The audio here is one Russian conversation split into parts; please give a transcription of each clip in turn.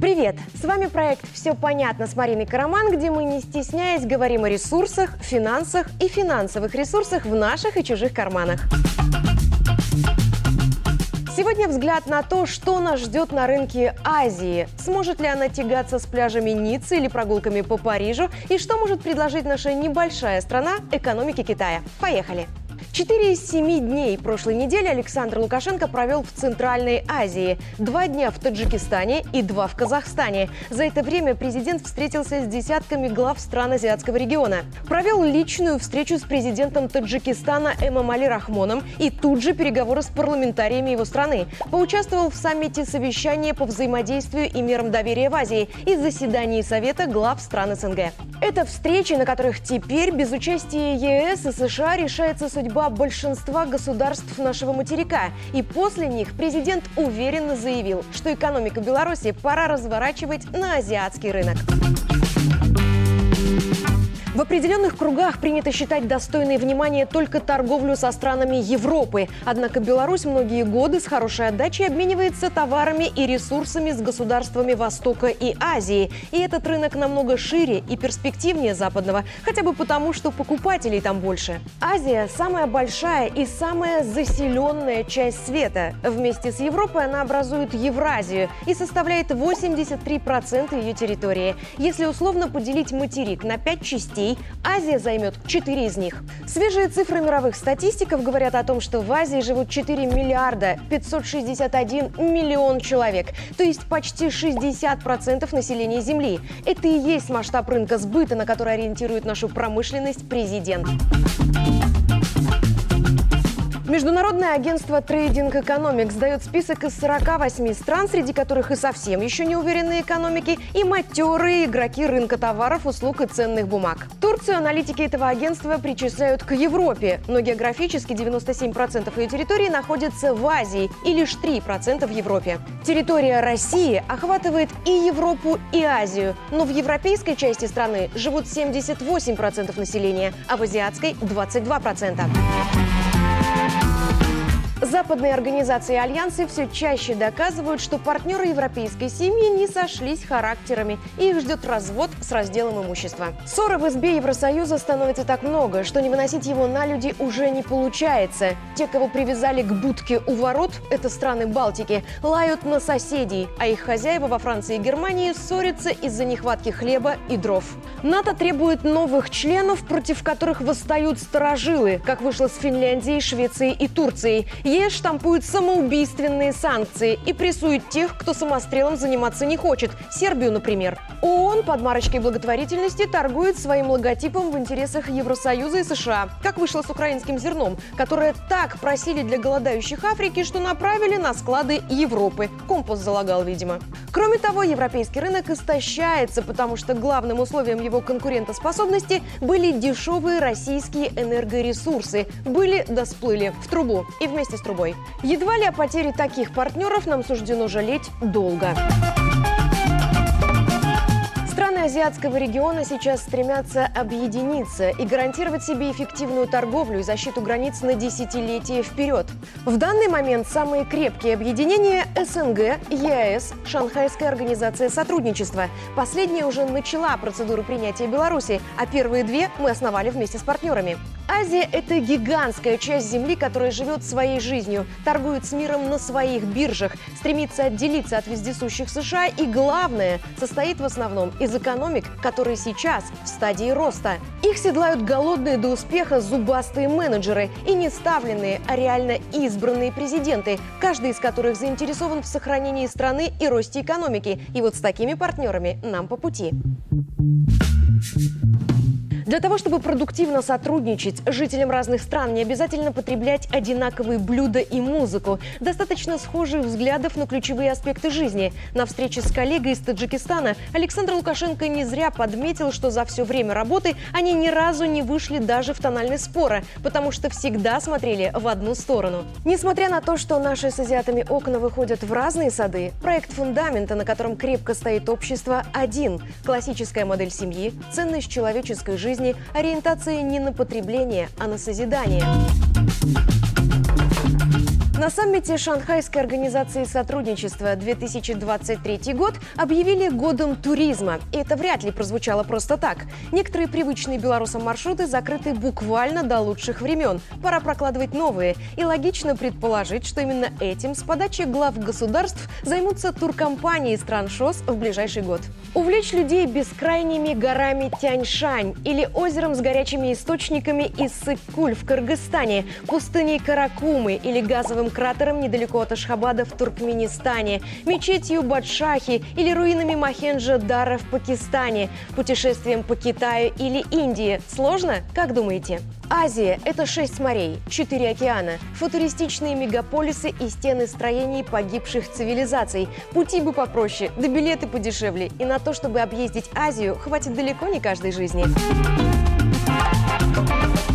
Привет! С вами проект «Все понятно» с Мариной Караман, где мы, не стесняясь, говорим о ресурсах, финансах и финансовых ресурсах в наших и чужих карманах. Сегодня взгляд на то, что нас ждет на рынке Азии. Сможет ли она тягаться с пляжами Ниццы или прогулками по Парижу? И что может предложить наша небольшая страна экономике Китая? Поехали! Четыре из семи дней прошлой недели Александр Лукашенко провел в Центральной Азии. Два дня в Таджикистане и два в Казахстане. За это время президент встретился с десятками глав стран азиатского региона. Провел личную встречу с президентом Таджикистана Эмомали Рахмоном и тут же переговоры с парламентариями его страны. Поучаствовал в саммите совещания по взаимодействию и мерам доверия в Азии и заседании Совета глав стран СНГ. Это встречи, на которых теперь без участия ЕС и США решается судьба большинства государств нашего материка. И после них президент уверенно заявил, что экономику Беларуси пора разворачивать на азиатский рынок. В определенных кругах принято считать достойной внимания только торговлю со странами Европы. Однако Беларусь многие годы с хорошей отдачей обменивается товарами и ресурсами с государствами Востока и Азии. И этот рынок намного шире и перспективнее западного, хотя бы потому, что покупателей там больше. Азия – самая большая и самая заселенная часть света. Вместе с Европой она образует Евразию и составляет 83% ее территории. Если условно поделить материк на пять частей, Азия займет 4 из них. Свежие цифры мировых статистиков говорят о том, что в Азии живут 4 миллиарда 561 миллион человек, то есть почти 60% населения Земли. Это и есть масштаб рынка сбыта, на который ориентирует нашу промышленность президент. Международное агентство Trading Economics дает список из 48 стран, среди которых и совсем еще не уверенные экономики, и матерые игроки рынка товаров, услуг и ценных бумаг. Турцию аналитики этого агентства причисляют к Европе, но географически 97% ее территории находится в Азии и лишь 3% в Европе. Территория России охватывает и Европу, и Азию, но в европейской части страны живут 78% населения, а в азиатской – 22%. Западные организации и альянсы все чаще доказывают, что партнеры европейской семьи не сошлись характерами, их ждет развод с разделом имущества. Ссоры в избе Евросоюза становится так много, что не выносить его на люди уже не получается. Те, кого привязали к будке у ворот, это страны Балтики, лают на соседей, а их хозяева во Франции и Германии ссорятся из-за нехватки хлеба и дров. НАТО требует новых членов, против которых восстают сторожилы, как вышло с Финляндией, Швецией и Турцией. ЕС штампует самоубийственные санкции и прессует тех, кто самострелом заниматься не хочет. Сербию, например. ООН под марочкой благотворительности торгует своим логотипом в интересах Евросоюза и США. Как вышло с украинским зерном, которое так просили для голодающих Африки, что направили на склады Европы. Компас залагал, видимо. Кроме того, европейский рынок истощается, потому что главным условием его конкурентоспособности были дешевые российские энергоресурсы. Были да сплыли в трубу и вместе с трубой. Едва ли о потере таких партнеров нам суждено жалеть долго. Азиатского региона сейчас стремятся объединиться и гарантировать себе эффективную торговлю и защиту границ на десятилетия вперед. В данный момент самые крепкие объединения – СНГ, ЕАЭС, Шанхайская организация сотрудничества. Последняя уже начала процедуру принятия Беларуси, а первые две мы основали вместе с партнерами. Азия – это гигантская часть Земли, которая живет своей жизнью, торгует с миром на своих биржах, стремится отделиться от вездесущих США и, главное, состоит в основном из экономик, которые сейчас в стадии роста. Их седлают голодные до успеха зубастые менеджеры и не ставленные, а реально избранные президенты, каждый из которых заинтересован в сохранении страны и росте экономики. И вот с такими партнерами нам по пути. Для того, чтобы продуктивно сотрудничать, жителям разных стран не обязательно потреблять одинаковые блюда и музыку. Достаточно схожих взглядов на ключевые аспекты жизни. На встрече с коллегой из Таджикистана Александр Лукашенко не зря подметил, что за все время работы они ни разу не вышли даже в тональный спора, потому что всегда смотрели в одну сторону. Несмотря на то, что наши с азиатами окна выходят в разные сады, проект фундамента, на котором крепко стоит общество, один – классическая модель семьи, ценность человеческой жизни, жизни ориентация не на потребление, а на созидание. На саммите Шанхайской организации сотрудничества 2023 год объявили годом туризма. И это вряд ли прозвучало просто так. Некоторые привычные белорусам маршруты закрыты буквально до лучших времен. Пора прокладывать новые. И логично предположить, что именно этим с подачи глав государств займутся туркомпании стран ШОС в ближайший год. Увлечь людей бескрайними горами Тяньшань или озером с горячими источниками Иссык-Куль в Кыргызстане, пустыней Каракумы или газовым кратером недалеко от Ашхабада в Туркменистане, мечетью Бадшахи или руинами Махенджа-Дара в Пакистане, путешествием по Китаю или Индии. Сложно? Как думаете? Азия – это шесть морей, четыре океана, футуристичные мегаполисы и стены строений погибших цивилизаций. Пути бы попроще, да билеты подешевле. И на то, чтобы объездить Азию, хватит далеко не каждой жизни.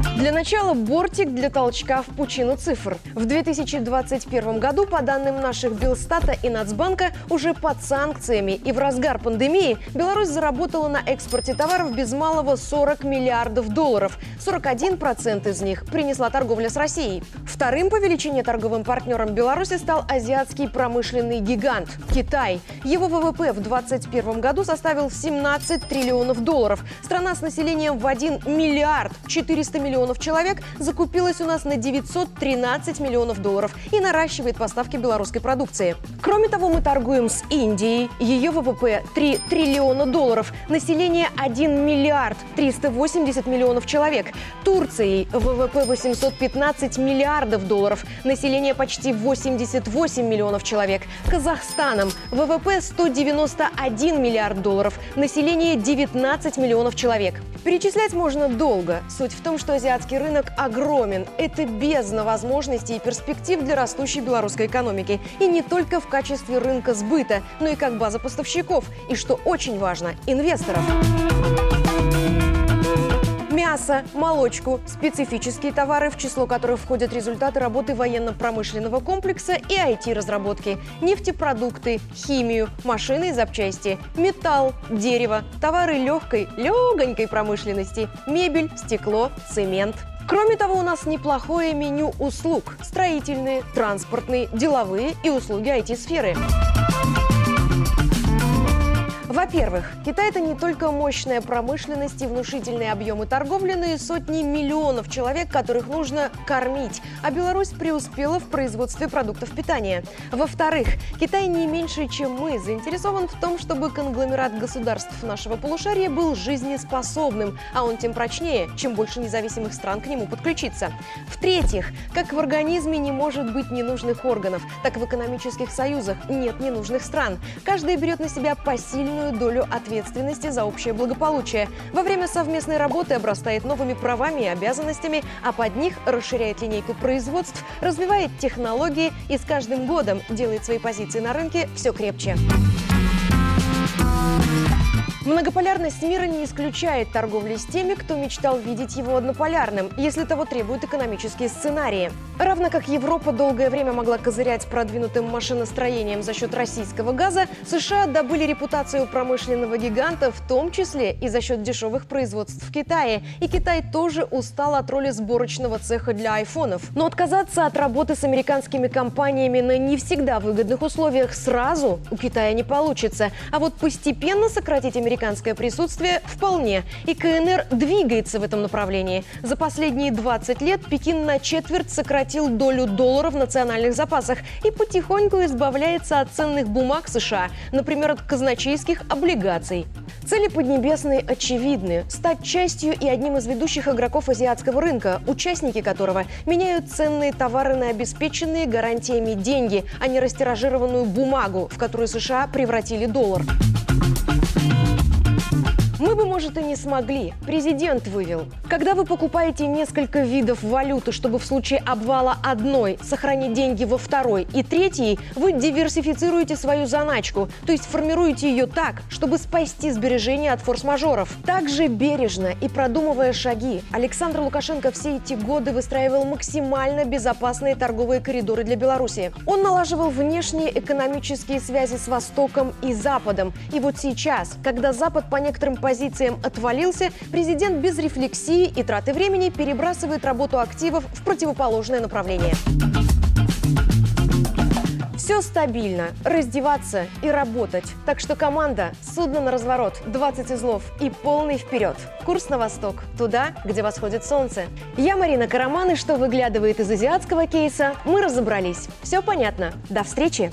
Для начала бортик для толчка в пучину цифр. В 2021 году, по данным наших Белстата и Нацбанка, уже под санкциями и в разгар пандемии Беларусь заработала на экспорте товаров без малого 40 миллиардов долларов. 41% из них принесла торговля с Россией. Вторым по величине торговым партнером Беларуси стал азиатский промышленный гигант – Китай. Его ВВП в 2021 году составил 17 триллионов долларов. Страна с населением в 1 миллиард 400 миллионов миллионов человек закупилась у нас на 913 миллионов долларов и наращивает поставки белорусской продукции. Кроме того, мы торгуем с Индией. Ее ВВП 3 триллиона долларов. Население 1 миллиард 380 миллионов человек. Турцией ВВП 815 миллиардов долларов. Население почти 88 миллионов человек. Казахстаном ВВП 191 миллиард долларов. Население 19 миллионов человек. Перечислять можно долго. Суть в том, что азиатский рынок огромен. Это бездна возможностей и перспектив для растущей белорусской экономики. И не только в качестве рынка сбыта, но и как база поставщиков. И что очень важно, инвесторов мясо, молочку, специфические товары, в число которых входят результаты работы военно-промышленного комплекса и IT-разработки, нефтепродукты, химию, машины и запчасти, металл, дерево, товары легкой, легонькой промышленности, мебель, стекло, цемент. Кроме того, у нас неплохое меню услуг – строительные, транспортные, деловые и услуги IT-сферы. Во-первых, Китай – это не только мощная промышленность и внушительные объемы торговли, но и сотни миллионов человек, которых нужно кормить. А Беларусь преуспела в производстве продуктов питания. Во-вторых, Китай не меньше, чем мы, заинтересован в том, чтобы конгломерат государств нашего полушария был жизнеспособным, а он тем прочнее, чем больше независимых стран к нему подключится. В-третьих, как в организме не может быть ненужных органов, так в экономических союзах нет ненужных стран. Каждый берет на себя посильную огромную долю ответственности за общее благополучие. Во время совместной работы обрастает новыми правами и обязанностями, а под них расширяет линейку производств, развивает технологии и с каждым годом делает свои позиции на рынке все крепче. Многополярность мира не исключает торговли с теми, кто мечтал видеть его однополярным, если того требуют экономические сценарии. Равно как Европа долгое время могла козырять продвинутым машиностроением за счет российского газа, США добыли репутацию промышленного гиганта, в том числе и за счет дешевых производств в Китае. И Китай тоже устал от роли сборочного цеха для айфонов. Но отказаться от работы с американскими компаниями на не всегда выгодных условиях сразу у Китая не получится. А вот постепенно сократить американские американское присутствие вполне. И КНР двигается в этом направлении. За последние 20 лет Пекин на четверть сократил долю доллара в национальных запасах и потихоньку избавляется от ценных бумаг США, например, от казначейских облигаций. Цели Поднебесной очевидны – стать частью и одним из ведущих игроков азиатского рынка, участники которого меняют ценные товары на обеспеченные гарантиями деньги, а не растиражированную бумагу, в которую США превратили доллар. Мы бы, может, и не смогли. Президент вывел. Когда вы покупаете несколько видов валюты, чтобы в случае обвала одной сохранить деньги во второй и третьей, вы диверсифицируете свою заначку, то есть формируете ее так, чтобы спасти сбережения от форс-мажоров. Также бережно и продумывая шаги, Александр Лукашенко все эти годы выстраивал максимально безопасные торговые коридоры для Беларуси. Он налаживал внешние экономические связи с Востоком и Западом. И вот сейчас, когда Запад по некоторым позициям отвалился, президент без рефлексии и траты времени перебрасывает работу активов в противоположное направление. Все стабильно, раздеваться и работать. Так что команда «Судно на разворот», 20 узлов и полный вперед. Курс на восток, туда, где восходит солнце. Я Марина Караман, и что выглядывает из азиатского кейса, мы разобрались. Все понятно. До встречи!